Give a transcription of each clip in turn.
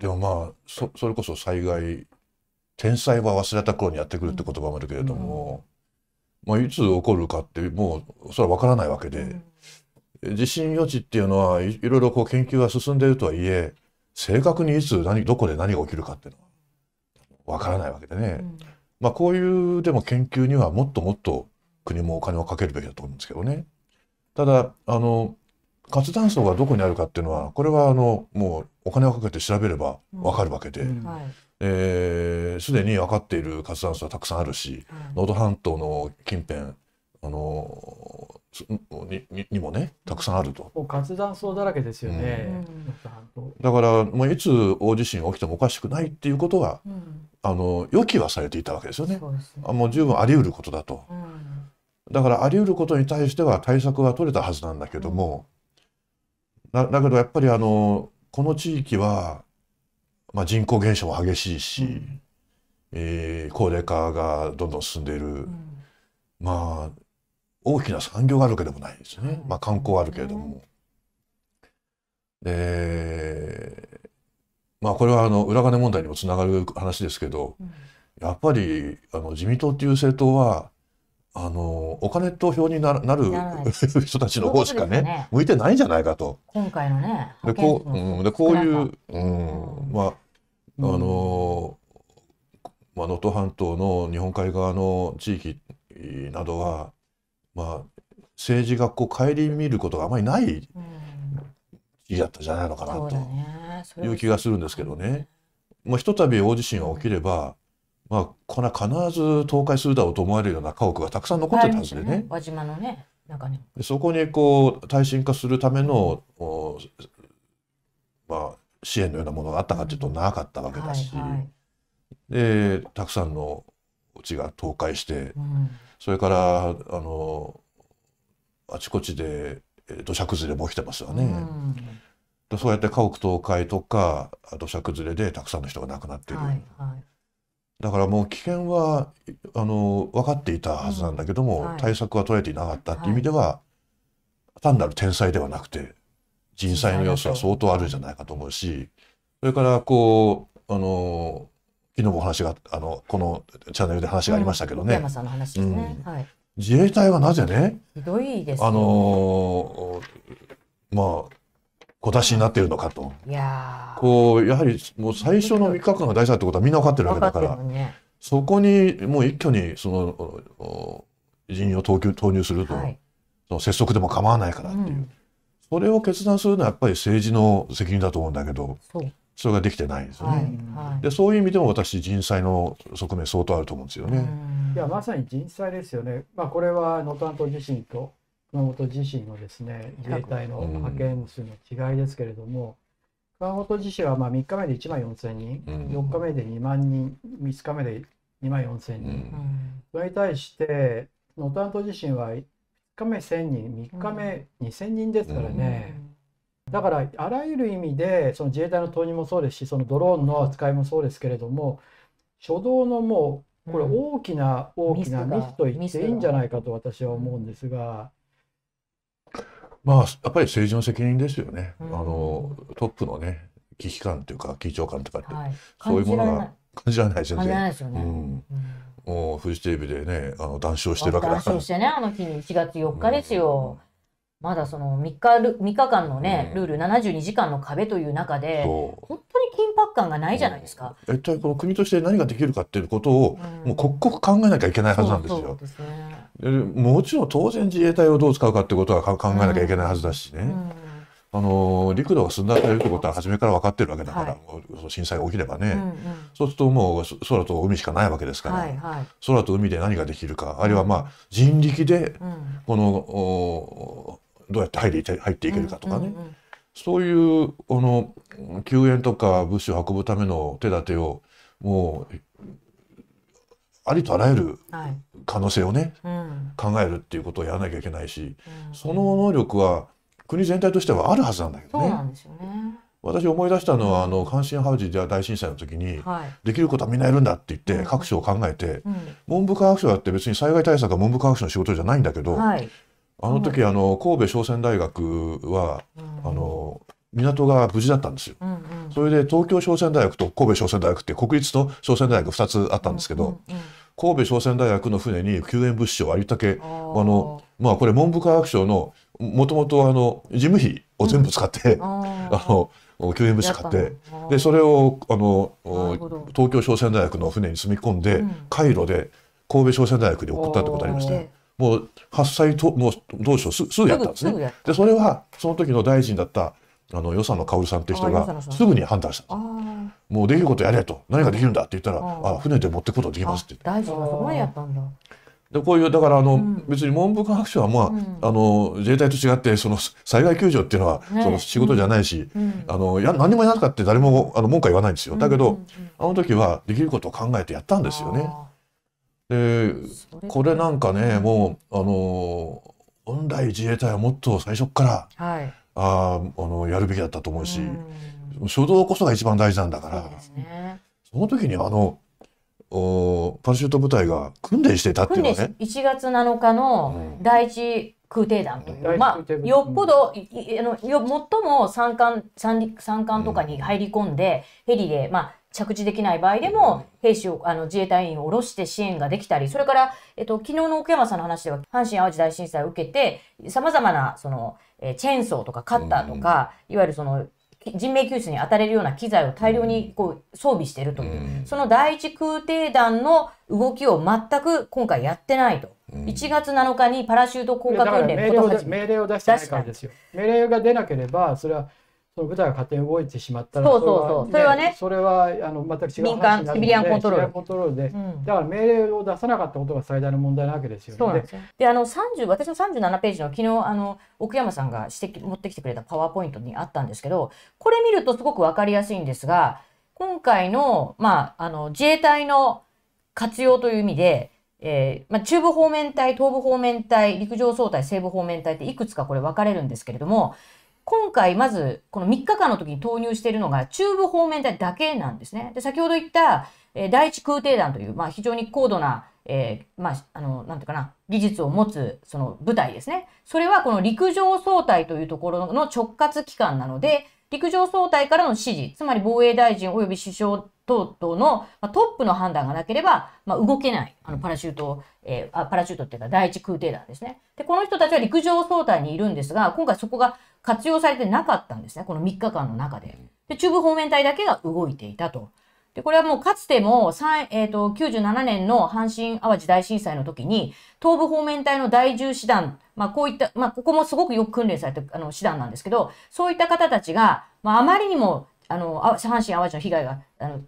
でもまあそそれこそ災害天災は忘れた頃にやってくるって言葉もあるけれども、まあ、いつ起こるかってもうそれは分からないわけで、地震予知っていうのはいいろいろこう研究が進んでいるとはいえ正確にいつ何どこで何が起きるかっていうのは分からないわけでね、うん。まあこういうでも研究にはもっともっと国もお金をかけるべきだと思うんですけどね。ただあの活断層がどこにあるかっていうのはこれはあのもうお金をかけて調べれば分かるわけで、うん。はい。えーすでに分かっている活断層はたくさんあるし能登半島の近辺あのすにににもねたくさんあると。もう活断層だらけですよね。うん。だからもういつ大地震が起きてもおかしくないっていうことはうん。あの予期はされていたわけですよね。そうですね。あもう十分あり得ることだと。うん。だからあり得ることに対しては対策は取れたはずなんだけども、だだけどやっぱりあのこの地域は、まあ、人口減少も激しいし、うん。えー高齢化がどんどん進んでいる、うん。まあ大きな産業があるわけでもないですね、はい。まあ、観光はあるけれども。でまあこれはあの裏金問題にもつながる話ですけどうん。やっぱりあの自民党っていう政党はあのお金と票になるなる人たちの方しかねね。向いてないんじゃないかと。今回のねでこう、うん、でこういう、うん、まああのまあ、能登半島の日本海側の地域などは、まあ、政治がこう顧みることがあまりないうん。地域だったんじゃないのかなという気がするんですけどね。もうひとたび大地震が起きれば、まあ、これは必ず倒壊するだろうと思われるような家屋がたくさん残ってたはずでね。輪島のね中にでそこにこう耐震化するための、おまあ、支援のようなものがあったかというとなかったわけだし、はいはいでたくさんのお家が倒壊してうんそれからあのあちこちでえー土砂崩れも起きてますよね。うんでそうやって家屋倒壊とか土砂崩れでたくさんの人が亡くなっている。はいはいだからもう危険はあの分かっていたはずなんだけども、うんはい。対策は取れていなかったっていう意味では、単なる天災ではなくて人災の要素は相当あるんじゃないかと思うしそれからこうあの昨日もお話があのこのチャンネルで話がありましたけどね、自衛隊はなぜねひどいですよ。あのまあ小出しになっているのかと。いやーこうやはりもう最初の3日間が大事だってことはみんな分かってるわけだからねそこにもう一挙にその人員を投球投入すると、はいその拙速でも構わないからっていう、うんそれを決断するのはやっぱり政治の責任だと思うんだけどそれができてないんですよはいね。はいでそういう意味でも私人災の側面相当あると思うんですよね。うんいやまさに人災ですよね。まあこれは能登半島地震と熊本地震のですね自衛隊の派遣数の違いですけれども、熊本地震はまあ3日目で1万4千人、うん。4日目で2万人、5日目で2万4千人。うん。それに対して能登半島地震は2日目1000人、3日目2000人ですからね。だからあらゆる意味でその自衛隊の投入もそうですしそのドローンの扱いもそうですけれども初動のもうこれうん。大きな大きなミスと言っていいんじゃないかと私は思うんですが、まあやっぱり政治の責任ですよね。うん。あのトップのね危機感というか緊張感とかって、はい。そういうものが感じられない。ですよね。うん、うん。もうフジテレビでねあの談笑してるわけだ談から。笑してねあの日に1月4日ですよ、まだその3日ル3日間のね、うん。ルール72時間の壁という中で本当に緊迫感がないじゃないですか、一体この国として何ができるかっていうことを、うん。もう刻々考えなきゃいけないはずなんですそうそよう。ですね、でもちろん当然自衛隊をどう使うかってことはか考えなきゃいけないはずだしね、うん。あの陸路が寸断されるってことは初めから分かってるわけだから、はい。震災が起きればね、うんうん。そうするともうそ空と海しかないわけですから、はいはい、空と海で何ができるかあるいはまあ人力でうん、このおどうやって入って入っていけるかとかね、うんうんうん。そういうこの救援とか物資を運ぶための手立てをもうありとあらゆるはい。可能性をねうん。考えるっていうことをやらなきゃいけないしうん。その能力は国全体としてはあるはずなんだけどね。私思い出したのはあの阪神・淡路大震災の時にはい、できることはみんなやるんだって言っうん。て各省を考えてうん。文部科学省だって別に災害対策は文部科学省の仕事じゃないんだけどはい。あの時あの神戸商船大学はうん。あの港が無事だったんですよ。うんうん。それで東京商船大学と神戸商船大学って国立と商船大学2つあったんですけど、うんうん神戸商船大学の船に救援物資をありったけうん、ああのまあこれ文部科学省のもともとあの事務費を全部使って、あ あの救援物資買ってでそれれをあの東京商船大学の船に積み込んで、うん。海路で神戸商船大学に送ったってことありました。もう発災ともう当初すすぐやったんですね。でそれはその時の大臣だったあの与謝野薫さんって人があ与謝野さん。すぐに判断したんです。あもうできることやれと。何ができるんだって言ったら、ああ船で持ってくことできあますって。大臣がそこまでやったんだ。でこういうだからあの、うん。別に文部科学省はまあ,、うん。あの自衛隊と違ってその災害救助っていうのは、ねその仕事じゃないし、うん。あのや何もやらなかったって誰もあの文句は言わないんですよ。だけど、あの時はできることを考えてやったんですよね。あでこれなんかねもうあの本来自衛隊はもっと最初からはい。あーあのやるべきだったと思うし、うん初動こそが一番大事なんだから。ね。その時にあのおパラシュート部隊が訓練していたっていうのはね。1月7日のうん。第一空挺団という、第一まあ、よっぽど、いいあのよ最も山間山陸山間とかに入り込んで、ヘリで、まあ、着地できない場合でも、兵士をあの自衛隊員を下ろして支援ができたりそれから、えっと、昨日の奥山さんの話では阪神・淡路大震災を受けてさまざまなその、えーチェーンソーとかカッターとか、いわゆるそのき人命救出に当たれるような機材を大量にこう装備しているという、うん。その第一空挺団の動きを全く今回やってないと。うん。1月7日にパラシュート降下訓練命令を出してないからですよ。命令が出なければそれはその部隊が勝手に動いてしまったらそうそうそうそれはねそれはあの全く違う民間シビリアンコントロールコントロールでうんだから命令を出さなかったことが最大の問題なわけですよね。そうなんですよ。で、あの30私の37ページの昨日あの奥山さんが指摘持ってきてくれたパワーポイントにあったんですけど、これ見るとすごくわかりやすいんですが、今回のまああの自衛隊の活用という意味で。えーまあ、中部方面隊、東部方面隊、陸上総隊、西部方面隊っていくつかこれ分かれるんですけれども、今回まずこの3日間の時に投入しているのが中部方面隊だけなんですね。で、先ほど言った、えー第一空挺団という、まあ、非常に高度な、えーまあ、あの、なんていうかな、技術を持つその部隊ですね。それはこの陸上総隊というところの直轄機関なので、陸上総隊からの指示、つまり防衛大臣及び首相等々のまあトップの判断がなければ、まあ、動けない、あのパラシュート、えーあパラシュートっていうか第一空挺団ですね。で、この人たちは陸上総隊にいるんですが、今回そこが活用されてなかったんですね、この3日間の中で。で、中部方面隊だけが動いていたと。で、これはもうかつても、えー、と97年の阪神・淡路大震災の時に、東部方面隊の第10師団、まあこういった、まあここもすごくよく訓練されたあの師団なんですけど、そういった方たちが、まああまりにも、あの、あ阪神・淡路の被害が、あの、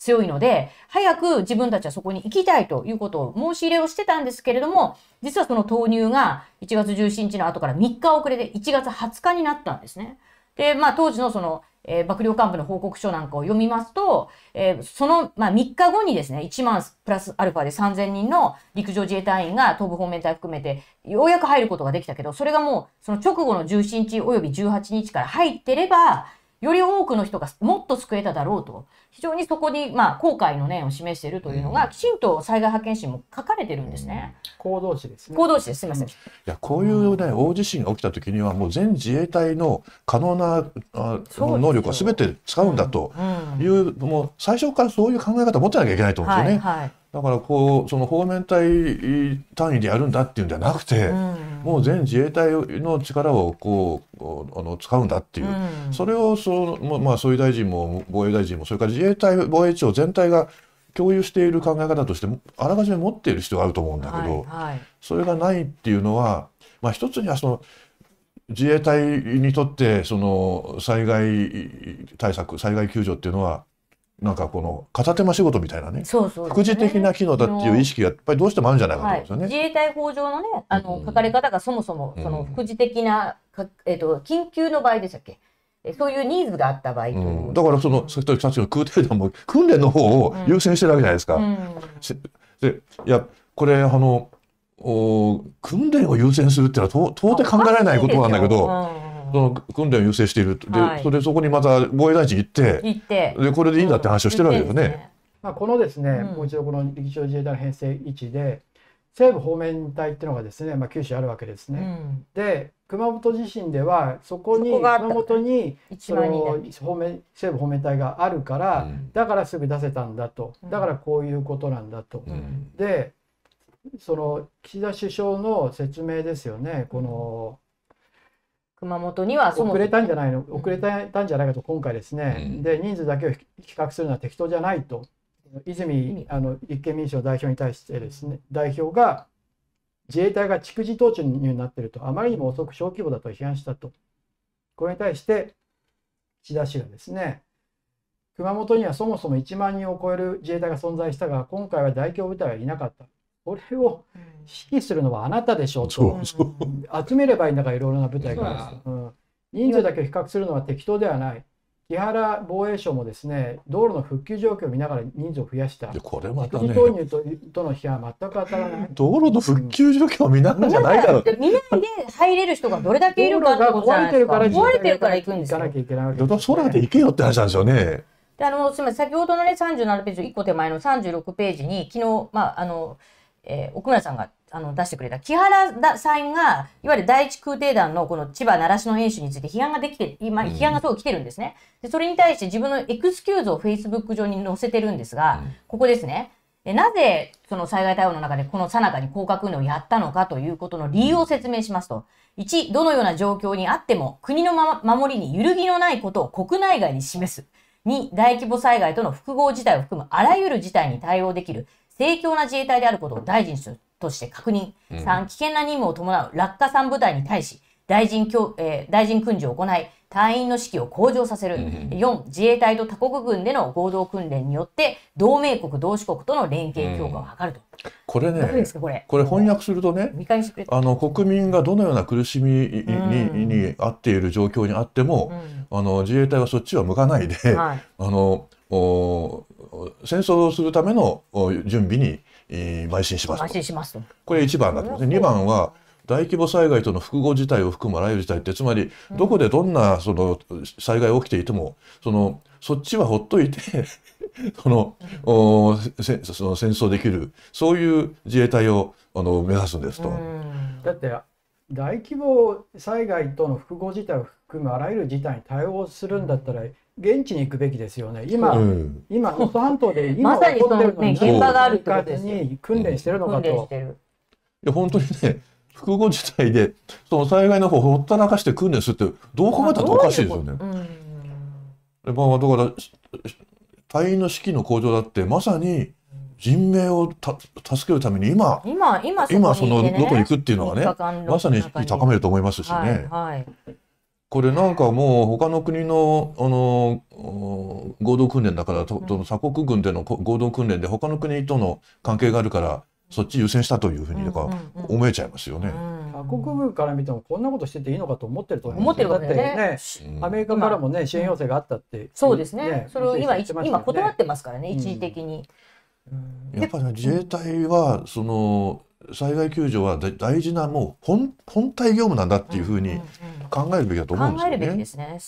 強いので、早く自分たちはそこに行きたいということを申し入れをしてたんですけれども、実はその投入が1月17日の後から3日遅れで1月20日になったんですね。で、まあ当時のその、えー幕僚幹部の報告書なんかを読みますと、えーその、まあ、3日後にですね、1万プラスアルファで3000人の陸上自衛隊員が東部方面隊含めて、ようやく入ることができたけど、それがもう、その直後の17日及び18日から入ってれば、より多くの人がもっと救えただろうと、非常にそこに、まあ、後悔の念を示しているというのが、きちんと災害派遣誌にも書かれてるんですね。行動詞ですね。行動誌です。すみません。いやこういうね大地震が起きた時にはもう全自衛隊の可能なあ能力は全て使うんだとうんいう、もう最初からそういう考え方を持ってなきゃいけないと思うんですよね。はい、はい。だからこうその方面隊単位でやるんだっていうんじゃなくて、うん。もう全自衛隊の力をこうあの使うんだっていう、うん。それをその、ままあ、総理大臣も防衛大臣もそれから自衛隊防衛庁全体が共有している考え方としてあらかじめ持っている必要があると思うんだけど、はいはい。それがないっていうのは、まあ、一つにはその自衛隊にとってその災害対策災害救助っていうのはなんかこの片手間仕事みたいなねそうそうね副次的な機能だっていう意識がやっぱりどうしてもあるんじゃないかと思はい、うんですよね。自衛隊法上のね、あのうん書かれ方がそもそも、うんその副次的な、かえっ、と、緊急の場合でしたっけ？えそういうニーズがあった場合という。うん、だからそのさっきの空挺団も訓練の方を優先してるわけじゃないですか。うんしでいやこれあのお訓練を優先するっていうのは到到底考えられないことなんだけど、その訓練を優先しているで、はい。それでそこにまた防衛大臣行って言って。でこれでいいんだって話をしてるわけですよね。まあ、このですね、うん。もう一度この陸上自衛隊の編成位置で西部方面隊っていうのがですね、まあ、九州あるわけですね。うん。で熊本地震ではそこに熊本に1そので方面西部方面隊があるから、うん。だからすぐ出せたんだと。うん。だからこういうことなんだと。うん。でその岸田首相の説明ですよね。この熊本にはそも遅れたんじゃないの？遅れたんじゃないかと今回ですね、うん。で人数だけを比較するのは適当じゃないと。泉あの立憲民主の代表に対してですね代表が自衛隊が蓄次統治になっていると。あまりにも遅く小規模だと批判したと。これに対して岸田氏がですね熊本にはそもそも1万人を超える自衛隊が存在したが今回は大規模部隊はいなかったこれを指揮するのはあなたでしょうと集めればいいんだからいろいろな部隊が、うん、人数だけを比較するのは適当ではない。木原防衛省もですね道路の復旧状況を見ながら人数を増やした。でこれまたね。投入ととの批判は全く当たらない。道路の復旧状況を見ながらじゃないだろう。で見ないで入れる人がどれだけいるかってことじゃないですか。道路が壊れてるから行くんですよ。行かな。きゃいけないわけですよね。空で行けよって話なんですよね。であのすみません先ほどのね37ページ1個手前の36ページに昨日まああの、えー奥村さんがあの出してくれた木原田さんがいわゆる第一空挺団のこの千葉習志野演習について批判ができて今うん批判がすごい来てるんですね。でそれに対して自分のエクスキューズをフェイスブック上に載せてるんですが、うんここですね。でなぜその災害対応の中でこの最中に降下訓練をやったのかということの理由を説明しますと、1、どのような状況にあっても国のまま守りに揺るぎのないことを国内外に示す。2、大規模災害との複合事態を含むあらゆる事態に対応できる盛況な自衛隊であることを大臣として確認。うん3、危険な任務を伴う落下3部隊に対し、大臣教、えー大臣訓示を行い、隊員の士気を向上させる。うん4、自衛隊と他国軍での合同訓練によって、同盟国、同志国との連携強化を図ると。これねこれ。これ翻訳するとね。あの国民がどのような苦しみに,、うんにあっている状況にあっても、うあの自衛隊はそっちは向かないで、ん。はい。あのお戦争をするためのお準備に、えー邁進します安と。心しますと。これ1番になってますね。2番は大規模災害との複合事態を含むあらゆる事態ってつまりどこでどんなその災害起きていてもそのそっちはほっといて そのおせその戦争できるそういう自衛隊をあの目指すんですと。うんだって大規模災害との複合事態を含むあらゆる事態に対応するんだったら現地に行くべきですよね。今、うん今能登半島で今まさに起こってるのにそのね現場があるってこと行かずですよに訓練してるのかと。いや本当にね複合事態でその災害の方をほったらかして訓練するってどう考えたっておかしいですよね。うん。でまあ、だからし隊員の士気の向上だってまさに人命をた助けるために今今、今今そのこに行くっていうのはねまさに士気高めると思いますしね。はい、はい。これなんかもう他の国のあのお合同訓練だからとと鎖国軍でのこ合同訓練で他の国との関係があるからそっち優先したというふうになんか思えちゃいますよね。他国軍から見てもこんなことしてていいのかと思ってると思ってるわだけだよね。うん。アメリカからもね支援要請があったって、そうですね。それを今、今断ってますからね、うん。一時的に。やっぱりね自衛隊はその災害救助は大大事なもう本本体業務なんだっていうふうに考えるべきだと思うんですよ考えるべきでね。すね。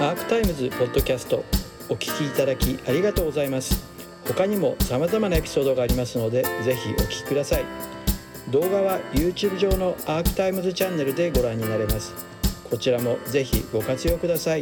アークタイムズポッドキャストお聞きいただきありがとうございます他にも様々なエピソードがありますのでぜひお聞きください動画は YouTube 上のアークタイムズチャンネルでご覧になれますこちらもぜひご活用ください